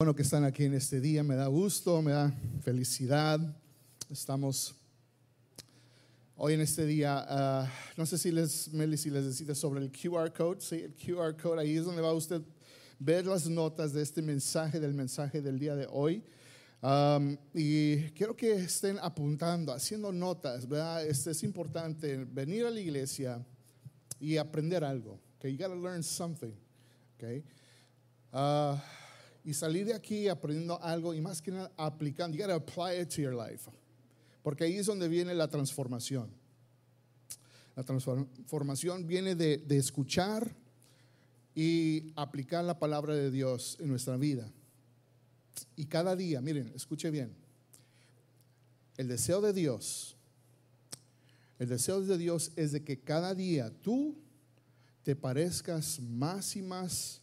Bueno, que están aquí en este día, me da gusto, me da felicidad. Estamos hoy en este día, ah, no sé si les, Meli, si les decía sobre el QR code, sí, el QR code, ahí es donde va usted ver las notas de este mensaje, del mensaje del día de hoy. Y quiero que estén apuntando, haciendo notas, ¿verdad? Este es importante venir a la iglesia y aprender algo. Okay, you gotta learn something. Okay. Ah, y salir de aquí aprendiendo algo y más que nada aplicando. You gotta apply it to your life. Porque ahí es donde viene la transformación. La transformación viene de, de escuchar y aplicar la palabra de Dios en nuestra vida. Y cada día, miren, escuche bien, el deseo de Dios, el deseo de Dios es de que cada día tú te parezcas más y más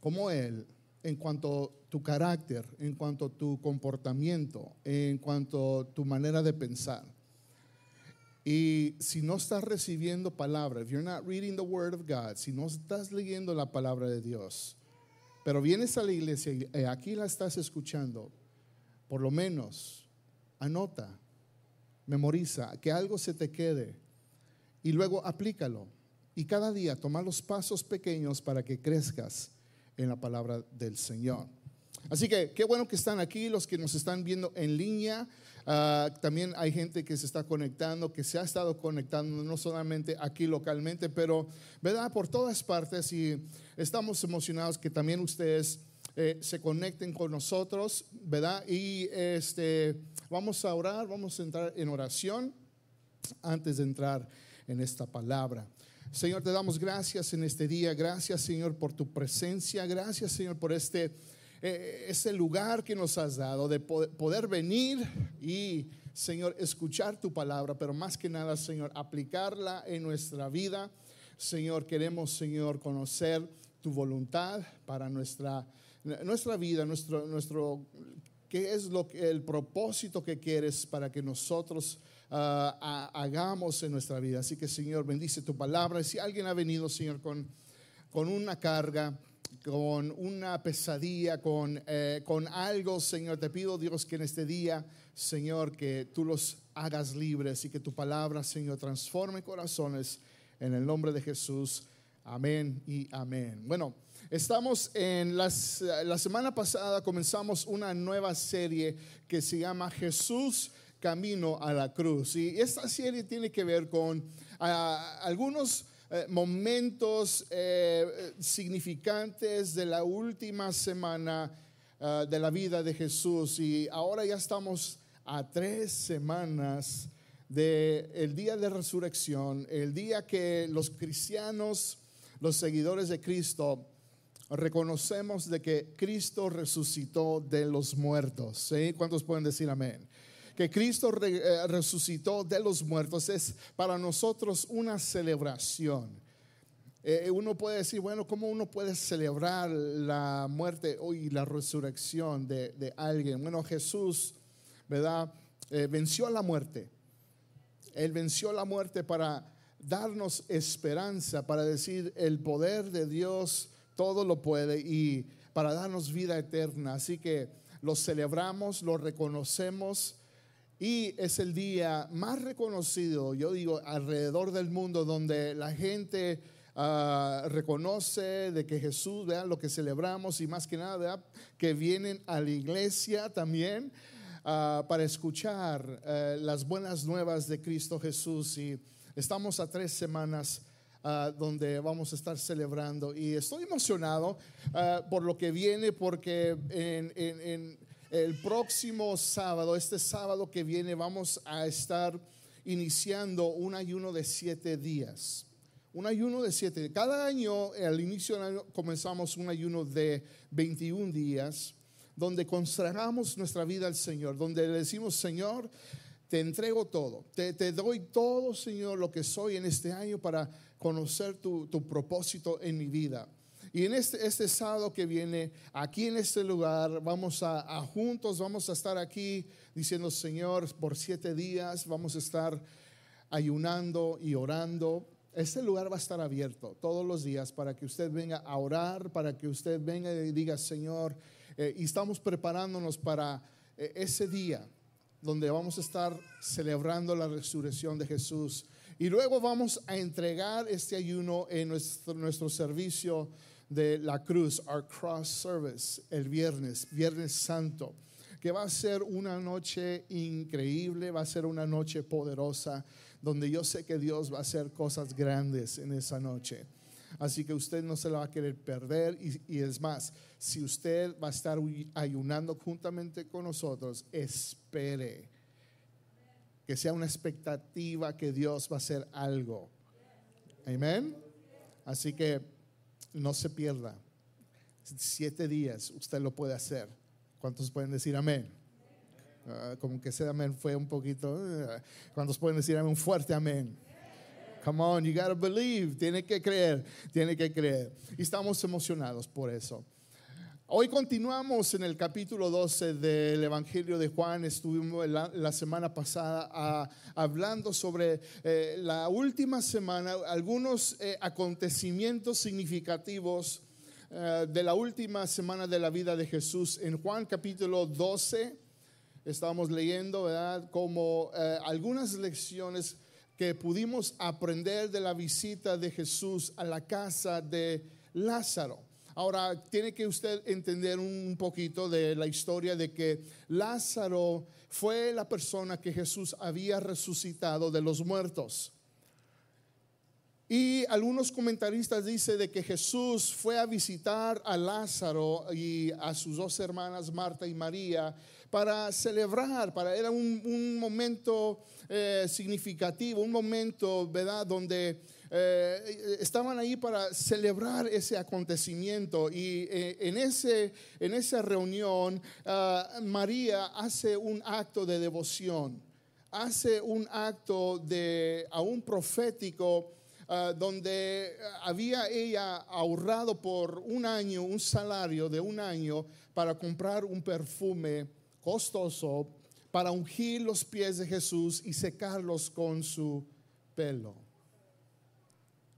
como Él en cuanto a tu carácter, en cuanto a tu comportamiento, en cuanto a tu manera de pensar. Y si no estás recibiendo palabra, you're not reading the word of God, si no estás leyendo la palabra de Dios, pero vienes a la iglesia y eh, aquí la estás escuchando, por lo menos anota, memoriza, que algo se te quede y luego aplícalo. Y cada día toma los pasos pequeños para que crezcas en la palabra del Señor. Así que qué bueno que están aquí, los que nos están viendo en línea. Ah, también hay gente que se está conectando, que se ha estado conectando, no solamente aquí localmente, pero, ¿verdad? Por todas partes y estamos emocionados que también ustedes eh, se conecten con nosotros, ¿verdad? Y este, vamos a orar, vamos a entrar en oración antes de entrar en esta palabra. Señor, te damos gracias en este día. Gracias, Señor, por tu presencia. Gracias, Señor, por este, eh, este lugar que nos has dado de poder, venir y, Señor, escuchar tu palabra, pero más que nada, Señor, aplicarla en nuestra vida. Señor, queremos, Señor, conocer tu voluntad para nuestra, nuestra vida, nuestro, nuestro, qué es lo que, el propósito que quieres para que nosotros Ah, hagamos en nuestra vida. Así que Señor, bendice tu palabra. Si alguien ha venido, Señor, con, con una carga, con una pesadilla, con, eh, con algo, Señor, te pido, Dios, que en este día, Señor, que tú los hagas libres y que tu palabra, Señor, transforme corazones en el nombre de Jesús. Amén y amén. Bueno, estamos en las, la semana pasada comenzamos una nueva serie que se llama Jesús camino a la cruz. Y esta serie tiene que ver con ah, algunos eh, momentos eh, significantes de la última semana ah, de la vida de Jesús. Y ahora ya estamos a tres semanas del el día de resurrección, el día que los cristianos, los seguidores de Cristo, reconocemos de que Cristo resucitó de los muertos. ¿Cuántos pueden decir amén? Que Cristo eh, resucitó de los muertos es para nosotros una celebración. Eh, uno puede decir, bueno, ¿cómo uno puede celebrar la muerte y la resurrección de, alguien? Bueno, Jesús, ¿verdad? Eh, venció la muerte. Él venció la muerte para darnos esperanza, para decir, el poder de Dios todo lo puede y para darnos vida eterna. Así que lo celebramos, lo reconocemos y es el día más reconocido, yo digo, alrededor del mundo donde la gente ah, reconoce de que Jesús, vean lo que celebramos y más que nada, que vienen a la iglesia también ah, para escuchar eh, las buenas nuevas de Cristo Jesús. Y estamos a tres semanas. Ah, donde vamos a estar celebrando y estoy emocionado por lo que viene porque en el próximo sábado, este sábado que viene, vamos a estar iniciando un ayuno de siete días. Un ayuno de siete. Cada año, al inicio del año, comenzamos un ayuno de 21 días, donde consagramos nuestra vida al Señor, donde le decimos, Señor, te entrego todo, te, doy todo, Señor, lo que soy en este año para conocer tu, tu propósito en mi vida. Y en este, este sábado que viene, aquí en este lugar, vamos a, juntos, vamos a estar aquí diciendo, Señor, por siete días vamos a estar ayunando y orando. Este lugar va a estar abierto todos los días para que usted venga a orar, para que usted venga y diga, Señor, eh, y estamos preparándonos para eh, ese día donde vamos a estar celebrando la resurrección de Jesús. Y luego vamos a entregar este ayuno en nuestro, nuestro servicio de la cruz, our cross service, el viernes, Viernes Santo, que va a ser una noche increíble, va a ser una noche poderosa, donde yo sé que Dios va a hacer cosas grandes en esa noche. Así que usted no se la va a querer perder. Y, es más, si usted va a estar ayunando juntamente con nosotros, espere que sea una expectativa que Dios va a hacer algo. Amén. Así que no se pierda. Siete días usted lo puede hacer. ¿Cuántos pueden decir amén? Ah, como que ese amén fue un poquito. Ah, ¿Cuántos pueden decir amén? Un fuerte amén. Come on, you gotta believe. Tiene que creer, tiene que creer. Y estamos emocionados por eso. Hoy continuamos en el capítulo 12 del Evangelio de Juan. Estuvimos la, semana pasada ah, hablando sobre eh, la última semana, algunos eh, acontecimientos significativos eh, de la última semana de la vida de Jesús. En Juan capítulo 12 estábamos leyendo, ¿verdad? Como algunas lecciones que pudimos aprender de la visita de Jesús a la casa de Lázaro. Ahora, tiene que usted entender un poquito de la historia de que Lázaro fue la persona que Jesús había resucitado de los muertos. Y algunos comentaristas dicen de que Jesús fue a visitar a Lázaro y a sus dos hermanas Marta y María para celebrar, para era un, momento eh, significativo, un momento, ¿verdad?, donde eh, estaban ahí para celebrar ese acontecimiento y eh, en, ese, en esa reunión ah, María hace un acto de devoción, hace un acto de aún profético. Ah, donde había ella ahorrado por un año, un salario de un año para comprar un perfume costoso para ungir los pies de Jesús y secarlos con su pelo,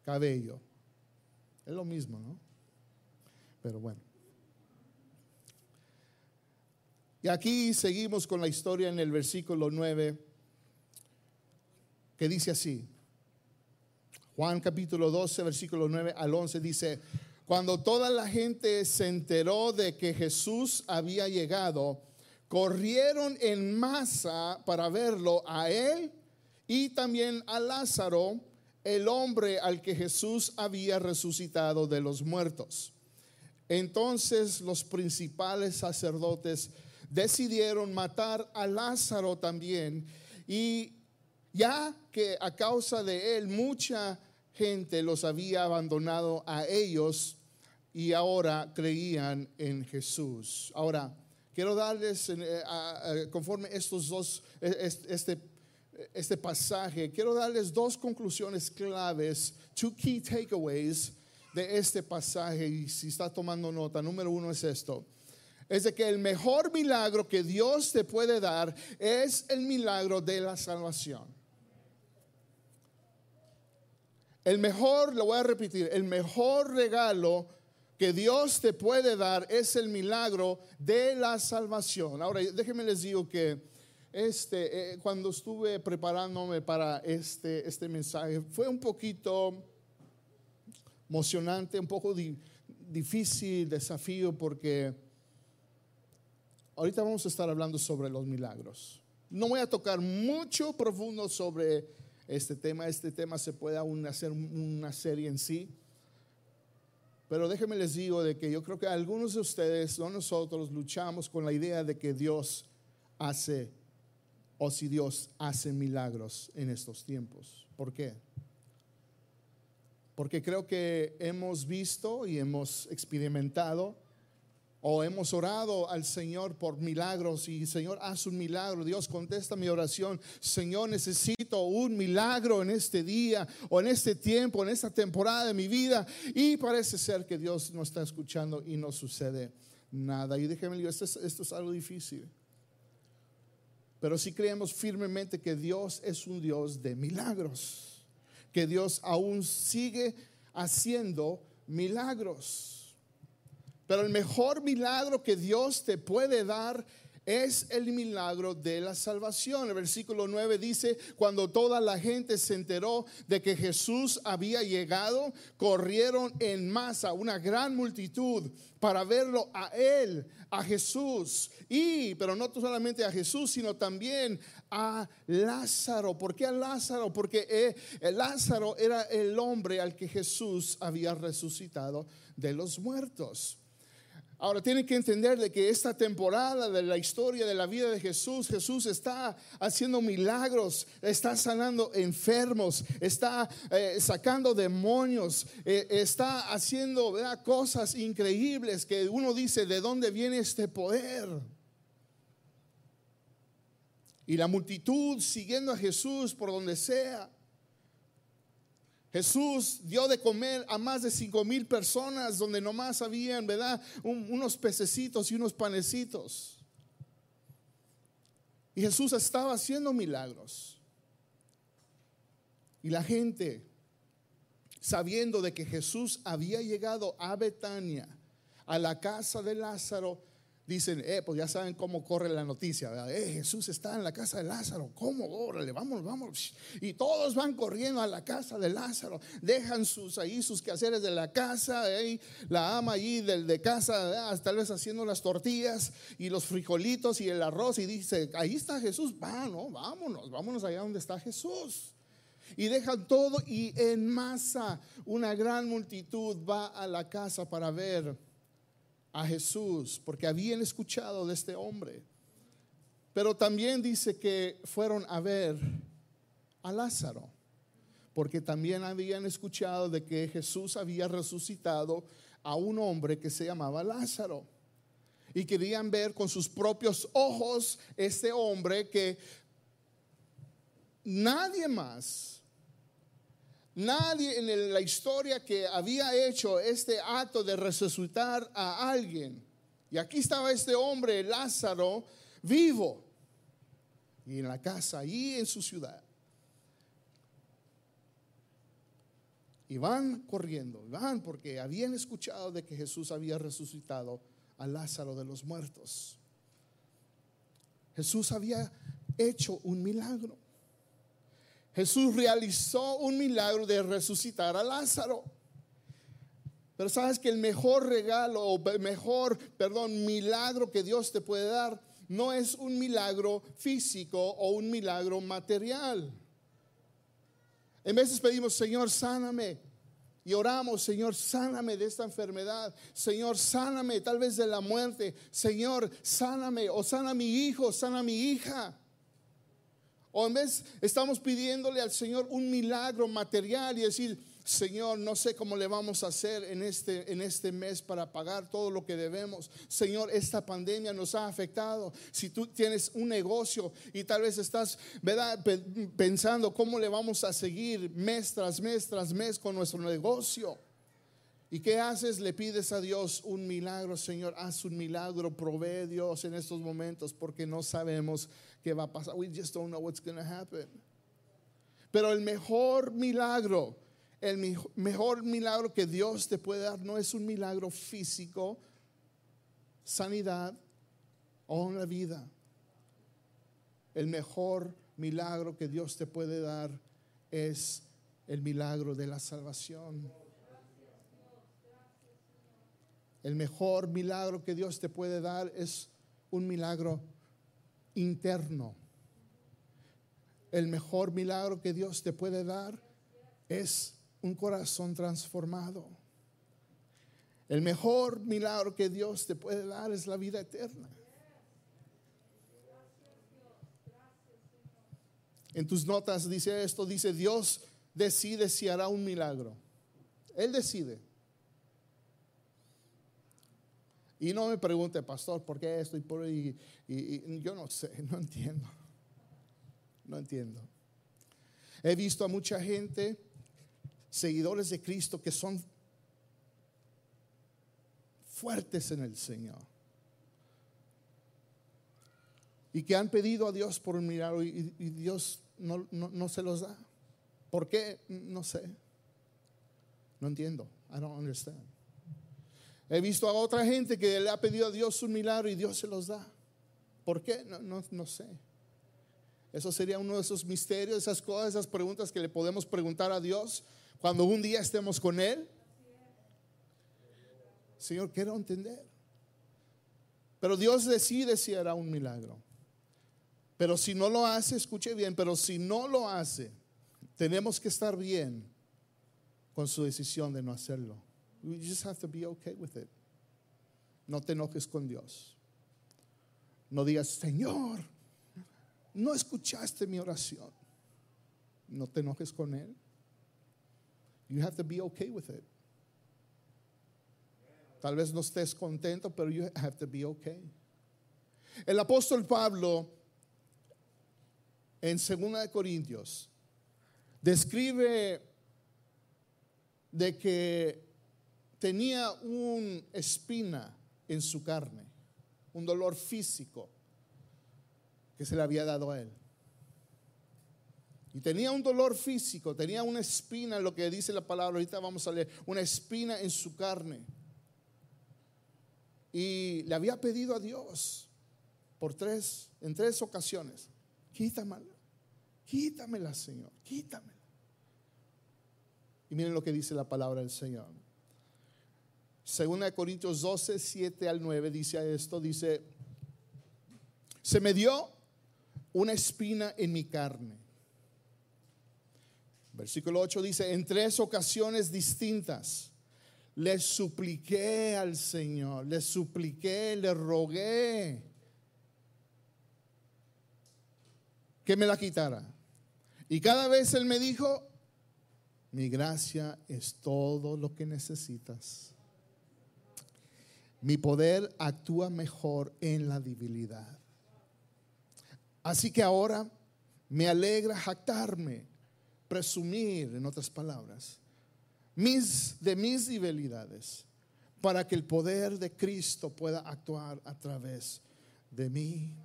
cabello. Es lo mismo, ¿no? Pero bueno. Y aquí seguimos con la historia en el versículo 9, que dice así. Juan capítulo 12, versículo 9 al 11 dice, cuando toda la gente se enteró de que Jesús había llegado, corrieron en masa para verlo a él y también a Lázaro, el hombre al que Jesús había resucitado de los muertos. Entonces los principales sacerdotes decidieron matar a Lázaro también y ya que a causa de él mucha gente los había abandonado a ellos y ahora creían en Jesús. Ahora, Quiero darles, eh, conforme estos dos, e, este, este pasaje, quiero darles dos conclusiones claves, two key takeaways de este pasaje. Y si está tomando nota, número uno es esto. Es de que el mejor milagro que Dios te puede dar es el milagro de la salvación. El mejor, lo voy a repetir, el mejor regalo que Dios te puede dar es el milagro de la salvación. Ahora, déjenme les digo que este, eh, cuando estuve preparándome para este, este mensaje, fue un poquito emocionante, un poco difícil, desafío, porque ahorita vamos a estar hablando sobre los milagros. No voy a tocar mucho profundo sobre este tema. Este tema se puede aún hacer una serie en sí. Pero déjenme les digo de que yo creo que algunos de ustedes, no nosotros, luchamos con la idea de que Dios hace o si Dios hace milagros en estos tiempos. ¿Por qué? Porque creo que hemos visto y hemos experimentado o hemos orado al Señor por milagros y Señor, haz un milagro. Dios contesta mi oración. Señor, necesito un milagro en este día o en este tiempo, en esta temporada de mi vida. Y parece ser que Dios no está escuchando y no sucede nada. Y déjeme esto es, esto es algo difícil. Pero si creemos firmemente que Dios es un Dios de milagros, que Dios aún sigue haciendo milagros. Pero el mejor milagro que Dios te puede dar es el milagro de la salvación. El versículo 9 dice, cuando toda la gente se enteró de que Jesús había llegado, corrieron en masa, una gran multitud, para verlo a él, a Jesús. Y, pero no solamente a Jesús, sino también a Lázaro. ¿Por qué a Lázaro? Porque eh, Lázaro era el hombre al que Jesús había resucitado de los muertos. Ahora tienen que entender de que esta temporada de la historia de la vida de Jesús, Jesús está haciendo milagros, está sanando enfermos, está eh, sacando demonios, eh, está haciendo cosas increíbles que uno dice, ¿de dónde viene este poder? Y la multitud siguiendo a Jesús por donde sea. Jesús dio de comer a más de cinco mil personas donde nomás habían, ¿verdad? unos pececitos y unos panecitos. Y Jesús estaba haciendo milagros. Y la gente, sabiendo de que Jesús había llegado a Betania, a la casa de Lázaro, dicen, eh, pues ya saben cómo corre la noticia, Eh, Jesús está en la casa de Lázaro, ¿cómo? Órale, vamos, vamos. Y todos van corriendo a la casa de Lázaro, dejan sus ahí sus quehaceres de la casa, la ama allí del de casa, tal vez haciendo las tortillas y los frijolitos y el arroz y dice, ahí está Jesús, va, no, vámonos, vámonos allá donde está Jesús. Y dejan todo y en masa una gran multitud va a la casa para ver a Jesús porque habían escuchado de este hombre. Pero también dice que fueron a ver a Lázaro, porque también habían escuchado de que Jesús había resucitado a un hombre que se llamaba Lázaro. Y querían ver con sus propios ojos este hombre que nadie más Nadie en la historia que había hecho este acto de resucitar a alguien. Y aquí estaba este hombre, Lázaro, vivo. Y en la casa, allí en su ciudad. Y van corriendo, van porque habían escuchado de que Jesús había resucitado a Lázaro de los muertos. Jesús había hecho un milagro. Jesús realizó un milagro de resucitar a Lázaro. Pero sabes que el mejor regalo o mejor, perdón, milagro que Dios te puede dar no es un milagro físico o un milagro material. En veces pedimos, Señor, sáname. Y oramos, Señor, sáname de esta enfermedad. Señor, sáname tal vez de la muerte. Señor, sáname o sana a mi hijo, sana a mi hija. O en vez estamos pidiéndole al Señor un milagro material y decir, Señor, no sé cómo le vamos a hacer en este, en este mes para pagar todo lo que debemos. Señor, esta pandemia nos ha afectado. Si tú tienes un negocio y tal vez estás ¿verdad? pensando cómo le vamos a seguir mes tras mes tras mes con nuestro negocio. ¿Y qué haces? Le pides a Dios un milagro, Señor, haz un milagro, provee Dios en estos momentos porque no sabemos qué va a pasar. We just don't know what's going to happen. Pero el mejor milagro, el mejor milagro que Dios te puede dar no es un milagro físico, sanidad o la vida. El mejor milagro que Dios te puede dar es el milagro de la salvación. El mejor milagro que Dios te puede dar es un milagro interno. El mejor milagro que Dios te puede dar es un corazón transformado. El mejor milagro que Dios te puede dar es la vida eterna. En tus notas dice esto, dice Dios decide si hará un milagro. Él decide. Y no me pregunte, pastor, ¿por qué esto? Y, por, y, yo no sé, no entiendo. No entiendo. He visto a mucha gente, seguidores de Cristo, que son fuertes en el Señor. Y que han pedido a Dios por un milagro y, Dios no, no se los da. ¿Por qué? No sé. No entiendo. I don't understand. He visto a otra gente que le ha pedido a Dios un milagro y Dios se los da. ¿Por qué? No, no, no sé. Eso sería uno de esos misterios, esas cosas, esas preguntas que le podemos preguntar a Dios cuando un día estemos con Él. Señor, quiero entender. Pero Dios decide si hará un milagro. Pero si no lo hace, escuche bien, pero si no lo hace, tenemos que estar bien con su decisión de no hacerlo. You just have to be okay with it. No te enojes con Dios. No digas, Señor, no escuchaste mi oración. No te enojes con Él. You have to be okay with it. Tal vez no estés contento, pero you have to be okay. El apóstol Pablo en 2 Corintios describe de que tenía una espina en su carne, un dolor físico que se le había dado a él. Y tenía un dolor físico, tenía una espina, lo que dice la palabra, ahorita vamos a leer, una espina en su carne. Y le había pedido a Dios por tres, en tres ocasiones, quítamela, quítamela, Señor, quítamela. Y miren lo que dice la palabra del Señor. Segunda de Corintios 12, 7 al 9 dice esto, dice, se me dio una espina en mi carne. Versículo 8 dice, en tres ocasiones distintas le supliqué al Señor, le supliqué, le rogué que me la quitara. Y cada vez Él me dijo, mi gracia es todo lo que necesitas. Mi poder actúa mejor en la debilidad. Así que ahora me alegra jactarme, presumir, en otras palabras, mis, de mis debilidades, para que el poder de Cristo pueda actuar a través de mí.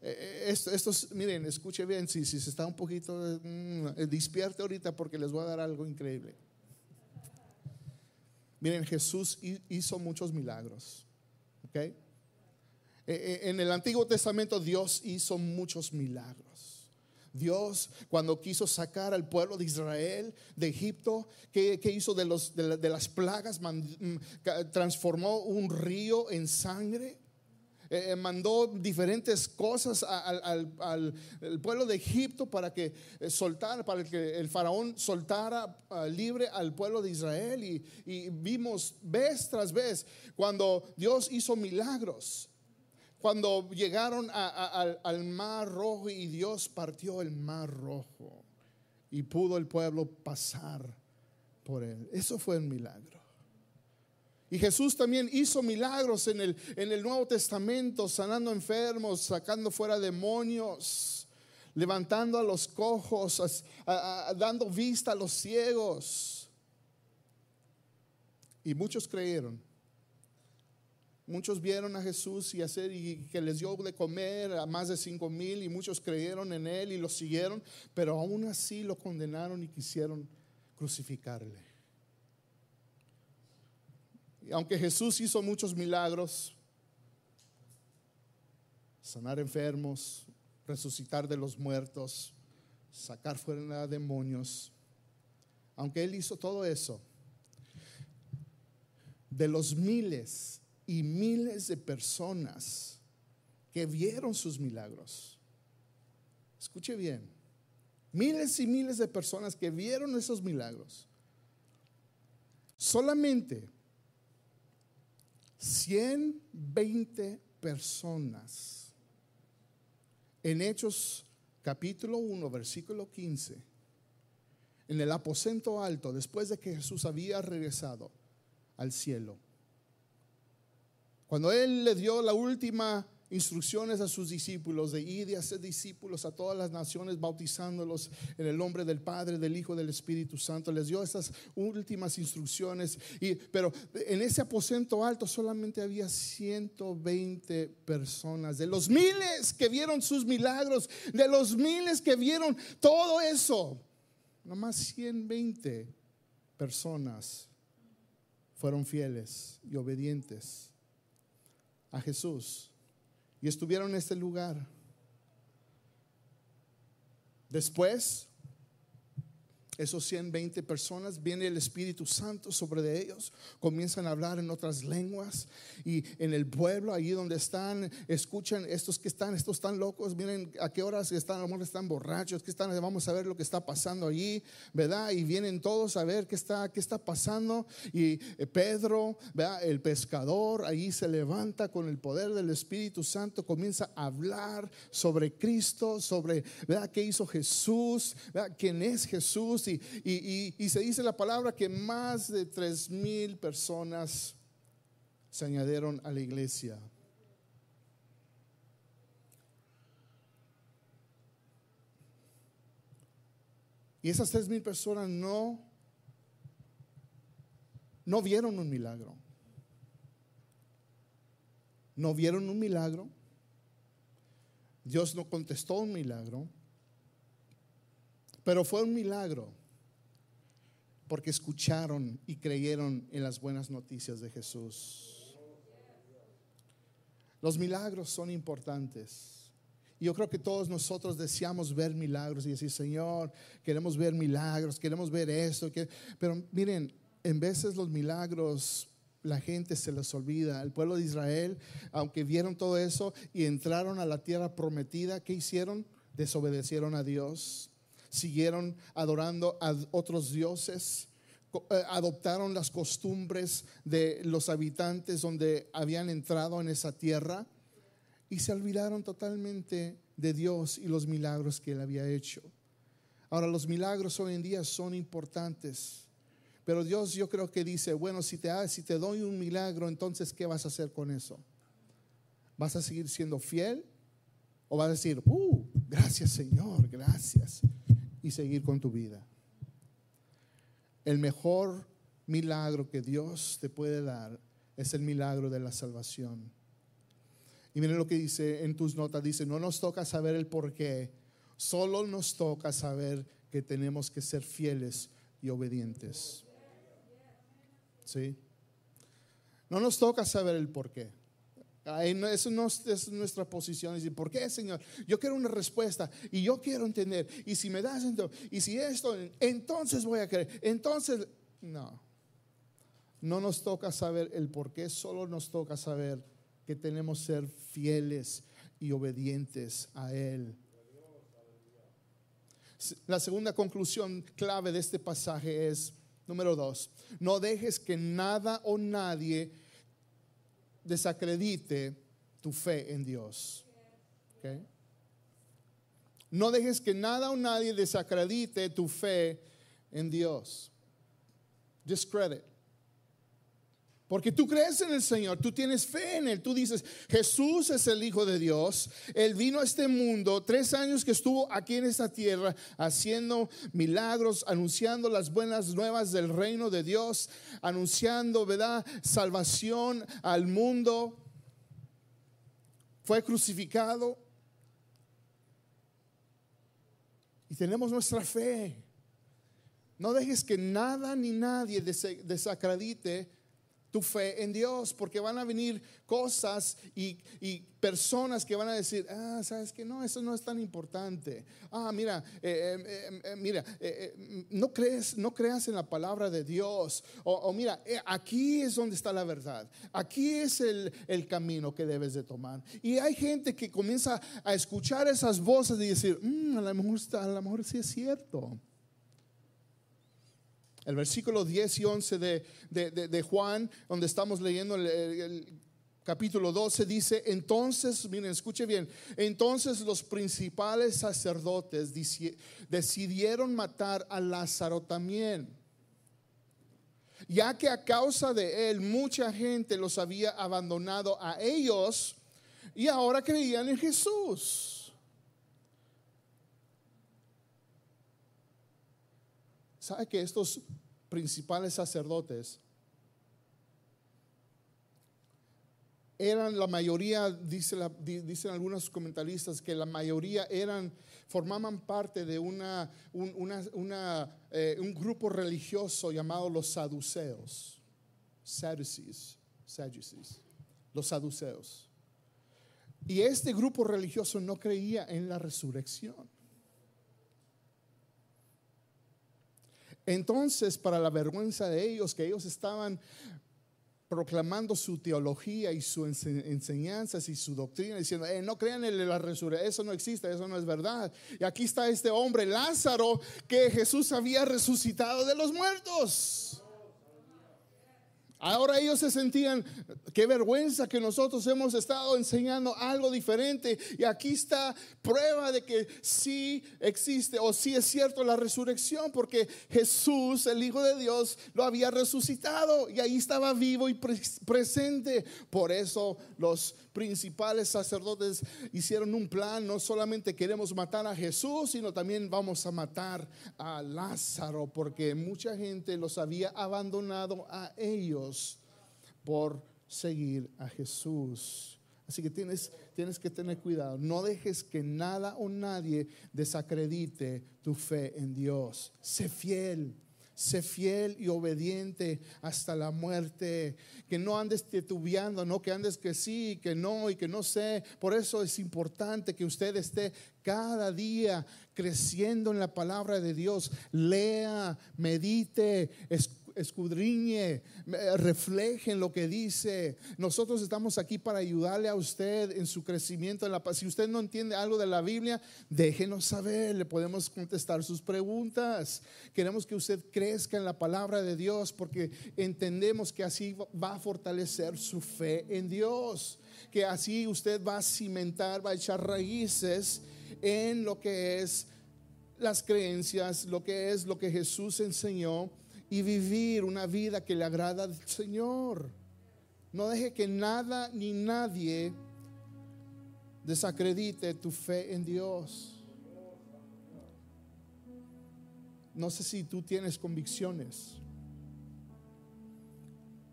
Eh, eh, esto, miren, escuche bien, si, se está un poquito, mm, despierte ahorita porque les voy a dar algo increíble. Miren, Jesús hizo muchos milagros. ¿ok? Eh, eh, en el Antiguo Testamento Dios hizo muchos milagros. Dios, cuando quiso sacar al pueblo de Israel de Egipto, ¿qué, hizo de, los, de, las plagas? Mm, transformó un río en sangre. Eh, mandó diferentes cosas al, pueblo de Egipto para que soltara, para que el faraón soltara ah, libre al pueblo de Israel. Y, y vimos vez tras vez cuando Dios hizo milagros cuando llegaron al mar rojo y Dios partió el mar rojo y pudo el pueblo pasar por él. Eso fue un milagro. Y Jesús también hizo milagros en el, en el Nuevo Testamento, sanando enfermos, sacando fuera demonios, levantando a los cojos, dando vista a los ciegos. Y muchos creyeron. Muchos vieron a Jesús y hacer y que les dio de comer a más de cinco mil y muchos creyeron en él y lo siguieron, pero aún así lo condenaron y quisieron crucificarle. Aunque Jesús hizo muchos milagros, sanar enfermos, resucitar de los muertos, sacar fuera demonios, aunque él hizo todo eso, de los miles y miles de personas que vieron sus milagros. Escuche bien, miles y miles de personas que vieron esos milagros. Solamente 120 personas. En Hechos capítulo 1, versículo 15, en el aposento alto, después de que Jesús había regresado al cielo. Cuando Él le dio la última instrucciones a sus discípulos de ir y hacer discípulos a todas las naciones, bautizándolos en el nombre del Padre, del Hijo, del Espíritu Santo. Les dio esas últimas instrucciones. Y, pero en ese aposento alto solamente había 120 personas. De los miles que vieron sus milagros, de los miles que vieron todo eso, nomás 120 personas fueron fieles y obedientes a Jesús y estuvieron en este lugar. Después esos 120 personas, viene el Espíritu Santo sobre de ellos, comienzan a hablar en otras lenguas y en el pueblo, allí donde están, escuchan estos que están, estos están locos, miren a qué horas están, a están borrachos, que están, vamos a ver lo que está pasando allí, ¿verdad? Y vienen todos a ver qué está, qué está pasando y eh, Pedro. El pescador, allí se levanta con el poder del Espíritu Santo, comienza a hablar sobre Cristo, sobre, ¿verdad? ¿Qué hizo Jesús? ¿verdad? ¿Quién es Jesús? Y, se dice la palabra que más de tres mil personas se añadieron a la iglesia. Y esas tres mil personas no, no vieron un milagro. No vieron un milagro. Dios no contestó un milagro. Pero fue un milagro porque escucharon y creyeron en las buenas noticias de Jesús. Los milagros son importantes. Yo creo que todos nosotros deseamos ver milagros y decir, Señor, queremos ver milagros, queremos ver esto. Pero miren, en veces los milagros la gente se les olvida. El pueblo de Israel, aunque vieron todo eso y entraron a la tierra prometida, ¿qué hicieron? Desobedecieron a Dios siguieron adorando a otros dioses, eh, adoptaron las costumbres de los habitantes donde habían entrado en esa tierra y se olvidaron totalmente de Dios y los milagros que Él había hecho. Ahora, los milagros hoy en día son importantes, pero Dios yo creo que dice, bueno, si te, si te doy un milagro, entonces, ¿qué vas a hacer con eso? ¿Vas a seguir siendo fiel? ¿O vas a decir, uh, gracias Señor, gracias? Y seguir con tu vida. El mejor milagro que Dios te puede dar es el milagro de la salvación. Y miren lo que dice en tus notas, dice, no nos toca saber el por qué, solo nos toca saber que tenemos que ser fieles y obedientes. ¿Sí? No nos toca saber el por qué. Eso no es nuestra posición. Decir, ¿por qué, Señor? Yo quiero una respuesta y yo quiero entender. Y si me das esto, y si esto, entonces voy a creer. Entonces, no. No nos toca saber el por qué, solo nos toca saber que tenemos que ser fieles y obedientes a Él. La segunda conclusión clave de este pasaje es, número dos, no dejes que nada o nadie desacredite tu fe en Dios. No dejes que nada o nadie desacredite tu fe en Dios. Discredit. Porque tú crees en el Señor, tú tienes fe en Él, tú dices, Jesús es el Hijo de Dios, Él vino a este mundo, tres años que estuvo aquí en esta tierra haciendo milagros, anunciando las buenas nuevas del reino de Dios, anunciando, ¿verdad? Salvación al mundo. Fue crucificado. Y tenemos nuestra fe. No dejes que nada ni nadie desacredite tu fe en Dios, porque van a venir cosas y, personas que van a decir, ah, sabes que no, eso no es tan importante. Ah, mira, eh, eh, eh, mira, no crees, no creas en la palabra de Dios. O, mira, aquí es donde está la verdad. Aquí es el, el, camino que debes de tomar. Y hay gente que comienza a escuchar esas voces y decir, mm, a lo mejor a lo mejor sí es cierto. El versículo 10 y 11 de, Juan, donde estamos leyendo el, capítulo 12, dice, entonces, miren, escuche bien, entonces los principales sacerdotes decidieron matar a Lázaro también, ya que a causa de él mucha gente los había abandonado a ellos y ahora creían en Jesús. ¿Sabe que estos principales sacerdotes eran la mayoría, dice dicen algunos comentaristas, que la mayoría eran, formaban parte de una, un, eh, un grupo religioso llamado los saduceos. Sadducees, Sadducees, los saduceos. Y este grupo religioso no creía en la resurrección. Entonces, para la vergüenza de ellos, que ellos estaban proclamando su teología y sus enseñanzas y su doctrina, diciendo, eh, no crean en la resurrección, eso no existe, eso no es verdad. Y aquí está este hombre, Lázaro, que Jesús había resucitado de los muertos. Ahora ellos se sentían, qué vergüenza que nosotros hemos estado enseñando algo diferente. Y aquí está prueba de que sí existe o sí es cierto la resurrección, porque Jesús, el Hijo de Dios, lo había resucitado y ahí estaba vivo y presente. Por eso los principales sacerdotes hicieron un plan, no solamente queremos matar a Jesús, sino también vamos a matar a Lázaro, porque mucha gente los había abandonado a ellos por seguir a Jesús. Así que tienes, tienes que tener cuidado. No dejes que nada o nadie desacredite tu fe en Dios. Sé fiel. Sé fiel y obediente hasta la muerte. Que no andes titubeando, no que andes que sí, que no y que no sé. Por eso es importante que usted esté cada día creciendo en la palabra de Dios. Lea, medite, escuche escudriñe, reflejen lo que dice. Nosotros estamos aquí para ayudarle a usted en su crecimiento en la. Si usted no entiende algo de la Biblia, déjenos saber, le podemos contestar sus preguntas. Queremos que usted crezca en la palabra de Dios porque entendemos que así va a fortalecer su fe en Dios, que así usted va a cimentar, va a echar raíces en lo que es las creencias, lo que es lo que Jesús enseñó y vivir una vida que le agrada al Señor. No deje que nada ni nadie desacredite tu fe en Dios. No sé si tú tienes convicciones.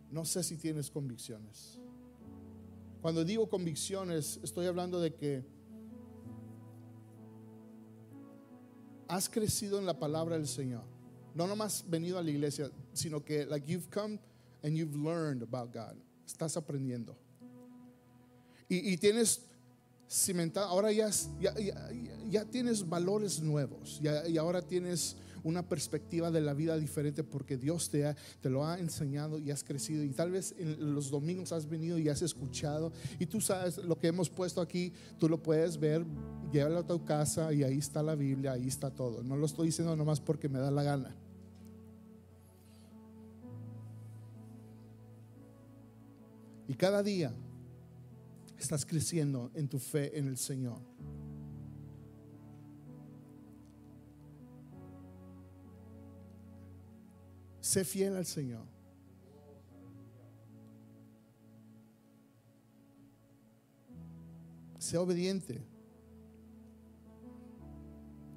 No sé si tienes convicciones. Cuando digo convicciones, estoy hablando de que has crecido en la palabra del Señor no nomás venido a la iglesia, sino que like you've come and you've learned about God. Estás aprendiendo. Y, tienes cimentado, ahora ya, ya, ya, tienes valores nuevos y ahora tienes una perspectiva de la vida diferente porque Dios te, te lo ha enseñado y has crecido y tal vez en los domingos has venido y has escuchado y tú sabes lo que hemos puesto aquí, tú lo puedes ver, llévalo a tu casa y ahí está la Biblia, ahí está todo. No lo estoy diciendo nomás porque me da la gana. Y cada día estás creciendo en tu fe en el Señor. Sé fiel al Señor. Sé obediente.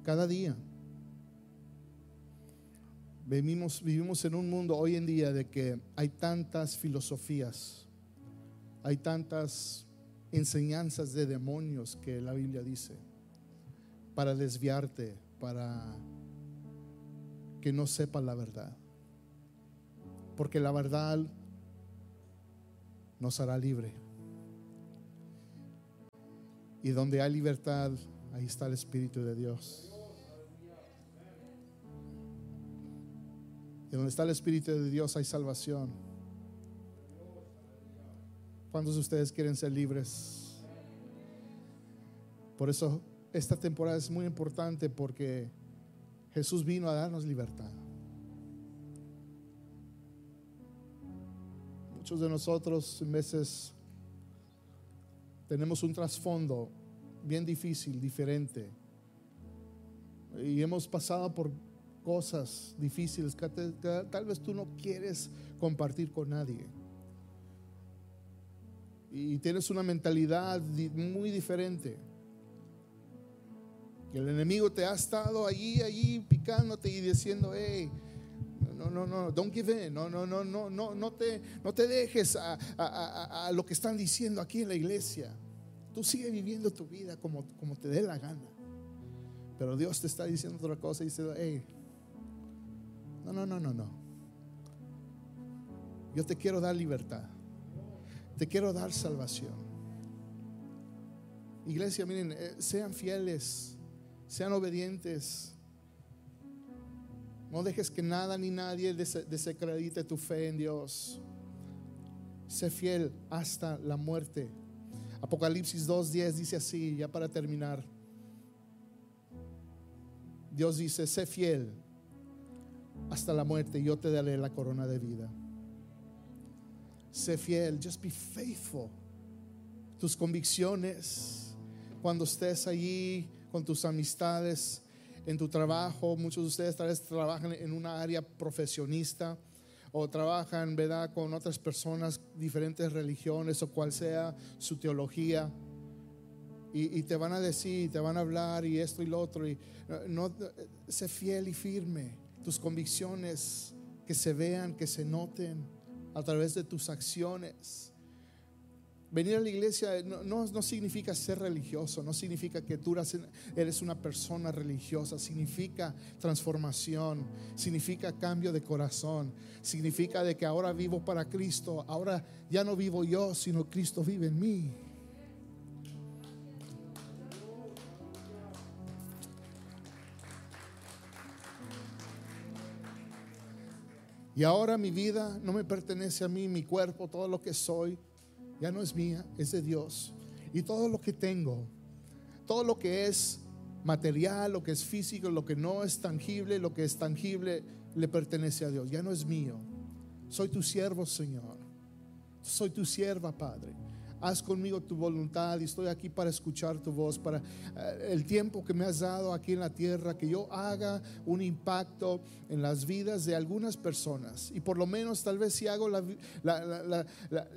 Cada día. Vivimos, vivimos en un mundo hoy en día de que hay tantas filosofías hay tantas enseñanzas de demonios que la Biblia dice para desviarte, para que no sepas la verdad. Porque la verdad nos hará libre. Y donde hay libertad, ahí está el Espíritu de Dios. Y donde está el Espíritu de Dios hay salvación. ¿Cuántos de ustedes quieren ser libres? Por eso esta temporada es muy importante porque Jesús vino a darnos libertad. Muchos de nosotros en veces tenemos un trasfondo bien difícil, diferente. Y hemos pasado por cosas difíciles que tal vez tú no quieres compartir con nadie y tienes una mentalidad muy diferente. el enemigo te ha estado allí, allí picándote y diciendo, hey, no, no, no, don't give in, no, no, no, no, no, no te, no te dejes a, a, lo que están diciendo aquí en la iglesia. Tú sigue viviendo tu vida como, como te dé la gana. Pero Dios te está diciendo otra cosa y hey, no, no, no, no, no. Yo te quiero dar libertad. Te quiero dar salvación. Iglesia, miren, eh, sean fieles, sean obedientes. No dejes que nada ni nadie desacredite tu fe en Dios. Sé fiel hasta la muerte. Apocalipsis 2.10 dice así, ya para terminar. Dios dice, sé fiel hasta la muerte y yo te daré la corona de vida. Sé fiel, just be faithful. Tus convicciones, cuando estés allí con tus amistades, en tu trabajo, muchos de ustedes tal vez trabajan en una área profesionista o trabajan, ¿verdad?, con otras personas, diferentes religiones o cual sea su teología. Y, te van a decir, te van a hablar y esto y lo otro. Y no, sé fiel y firme. Tus convicciones que se vean, que se noten a través de tus acciones. Venir a la iglesia no, no, significa ser religioso, no significa que tú eres una persona religiosa, significa transformación, significa cambio de corazón, significa de que ahora vivo para Cristo, ahora ya no vivo yo, sino Cristo vive en mí. Y ahora mi vida no me pertenece a mí, mi cuerpo, todo lo que soy ya no es mía, es de Dios. Y todo lo que tengo, todo lo que es material, lo que es físico, lo que no es tangible, lo que es tangible, le pertenece a Dios. Ya no es mío. Soy tu siervo, Señor. Soy tu sierva, Padre haz conmigo tu voluntad y estoy aquí para escuchar tu voz, para eh, el tiempo que me has dado aquí en la tierra, que yo haga un impacto en las vidas de algunas personas. Y por lo menos tal vez si hago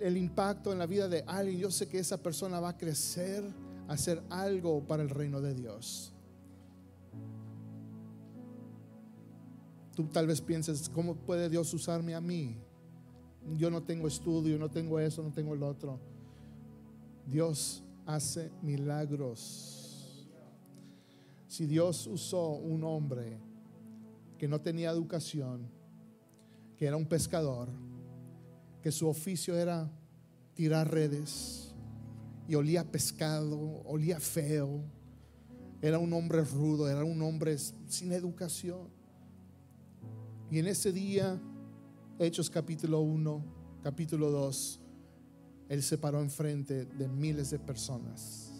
el impacto en la vida de alguien, yo sé que esa persona va a crecer, a hacer algo para el reino de Dios. Tú tal vez pienses, ¿cómo puede Dios usarme a mí? Yo no tengo estudio, no tengo eso, no tengo el otro. Dios hace milagros. Si Dios usó un hombre que no tenía educación, que era un pescador, que su oficio era tirar redes y olía pescado, olía feo, era un hombre rudo, era un hombre sin educación. Y en ese día, Hechos capítulo 1, capítulo 2, él se paró enfrente de miles de personas.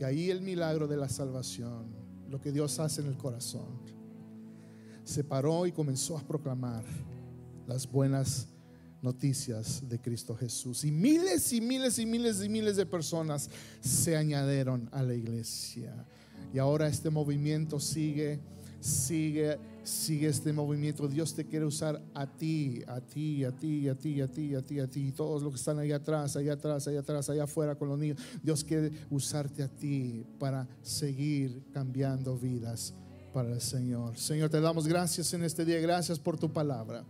Y ahí el milagro de la salvación, lo que Dios hace en el corazón. Se paró y comenzó a proclamar las buenas noticias de Cristo Jesús. Y miles y miles y miles y miles de personas se añadieron a la iglesia. Y ahora este movimiento sigue, sigue sigue este movimiento. Dios te quiere usar a ti, a ti, a ti, a ti, a ti, a ti, a ti. Todos los que están allá atrás, allá atrás, allá atrás, allá afuera con los niños. Dios quiere usarte a ti para seguir cambiando vidas para el Señor. Señor, te damos gracias en este día. Gracias por tu palabra.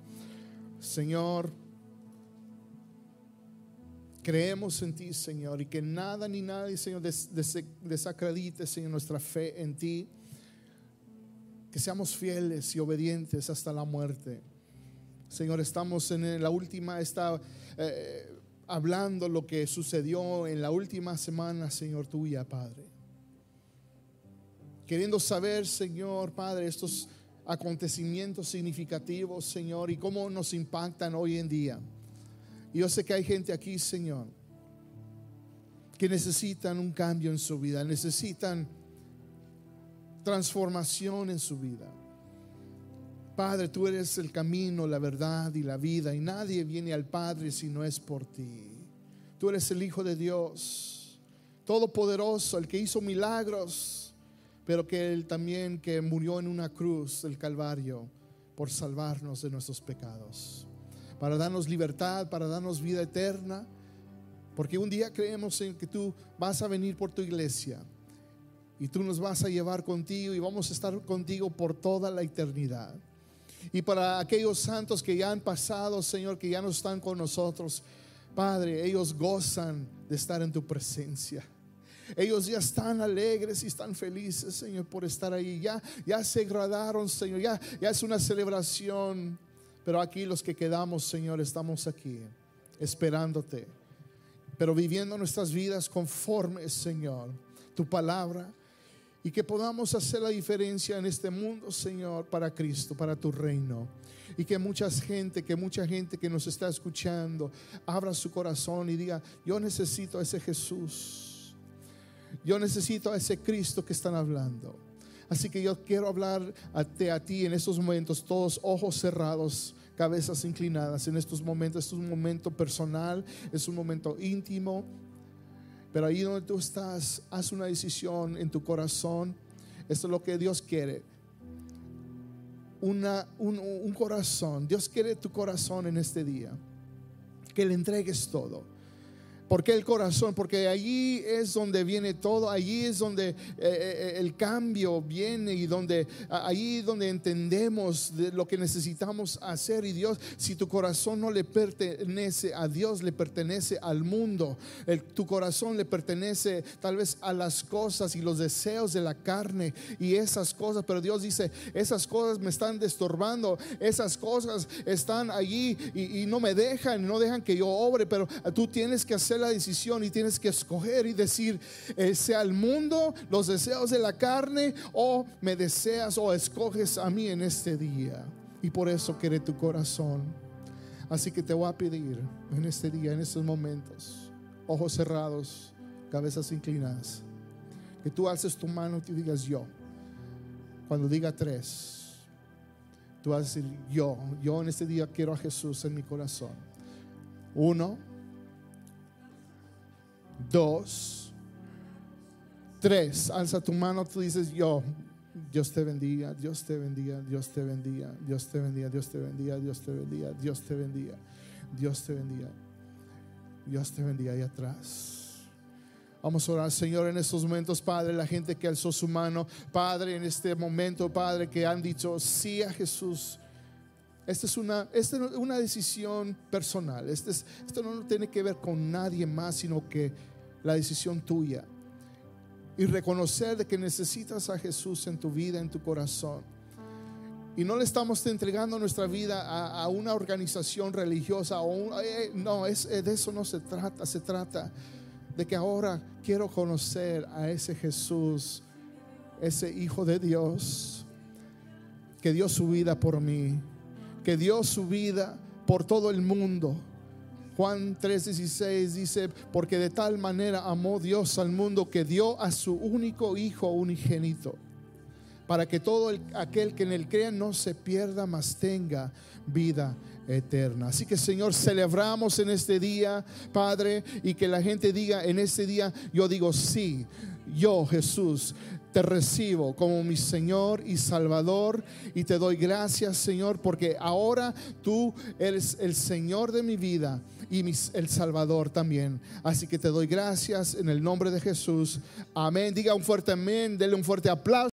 Señor, creemos en ti, Señor, y que nada ni nadie, Señor, desacredite, Señor, nuestra fe en ti que seamos fieles y obedientes hasta la muerte. Señor, estamos en la última, está eh, hablando lo que sucedió en la última semana, Señor, tuya, Padre. Queriendo saber, Señor, Padre, estos acontecimientos significativos, Señor, y cómo nos impactan hoy en día. Yo sé que hay gente aquí, Señor, que necesitan un cambio en su vida, necesitan transformación en su vida. Padre, tú eres el camino, la verdad y la vida, y nadie viene al Padre si no es por ti. Tú eres el Hijo de Dios, todopoderoso, el que hizo milagros, pero que Él también que murió en una cruz del Calvario por salvarnos de nuestros pecados, para darnos libertad, para darnos vida eterna, porque un día creemos en que tú vas a venir por tu iglesia y tú nos vas a llevar contigo y vamos a estar contigo por toda la eternidad. Y para aquellos santos que ya han pasado, Señor, que ya no están con nosotros, Padre, ellos gozan de estar en tu presencia. Ellos ya están alegres y están felices, Señor, por estar ahí. Ya, ya se agradaron, Señor. Ya, ya es una celebración Pero aquí los que quedamos, Señor, estamos aquí esperándote, pero viviendo nuestras vidas conforme, Señor, tu palabra y que podamos hacer la diferencia en este mundo, Señor, para Cristo, para tu reino. Y que mucha gente, que mucha gente que nos está escuchando, abra su corazón y diga, yo necesito a ese Jesús. Yo necesito a ese Cristo que están hablando. Así que yo quiero hablar a, a ti en estos momentos, todos ojos cerrados, cabezas inclinadas en estos momentos. es un momento personal, es un momento íntimo. Pero ahí donde tú estás, haz una decisión en tu corazón. Esto es lo que Dios quiere. Una, un, un corazón. Dios quiere tu corazón en este día. Que le entregues todo ¿Por qué el corazón? Porque allí es donde viene todo, allí es donde eh, eh, el cambio viene y donde allí donde entendemos de lo que necesitamos hacer. Y Dios, si tu corazón no le pertenece a Dios, le pertenece al mundo. tu corazón le pertenece tal vez a las cosas y los deseos de la carne y esas cosas. Pero Dios dice, esas cosas me están destorbando, esas cosas están allí y, y no me dejan, no dejan que yo obre. Pero tú tienes que hacer la decisión y tienes que escoger y decir, eh, sea el mundo, los deseos de la carne, o me deseas o escoges a mí en este día. Y por eso quiere tu corazón. Así que te voy a pedir en este día, en estos momentos, ojos cerrados, cabezas inclinadas, que tú alces tu mano y digas yo. Cuando diga tres, tú vas a decir yo, yo en este día quiero a Jesús en mi corazón. Uno, dos, tres. Alza tu mano, tú dices yo. Dios te bendiga, Dios te bendiga, Dios te bendiga, Dios te bendiga, Dios te bendiga, Dios te bendiga, Dios te bendiga, Dios te bendiga, Dios te bendiga ahí atrás. Vamos a orar, Señor, en estos momentos, Padre, la gente que alzó su mano, Padre, en este momento, Padre, que han dicho sí a Jesús. Esta es una, esta es una decisión personal. Este es, esto no tiene que ver con nadie más, sino que la decisión tuya. Y reconocer de que necesitas a Jesús en tu vida, en tu corazón. Y no le estamos entregando nuestra vida a, una organización religiosa o eh, no, es, eh, de eso no se trata. Se trata de que ahora quiero conocer a ese Jesús, ese Hijo de Dios, que dio su vida por mí, que dio su vida por todo el mundo Juan 3:16 dice, porque de tal manera amó Dios al mundo que dio a su único Hijo unigénito, para que todo aquel que en él crea no se pierda, mas tenga vida eterna. Así que Señor, celebramos en este día, Padre, y que la gente diga en este día, yo digo sí, yo Jesús te recibo como mi Señor y Salvador y te doy gracias Señor porque ahora tú eres el Señor de mi vida y el Salvador también. Así que te doy gracias en el nombre de Jesús. Amén. Diga un fuerte amén, dele un fuerte aplauso.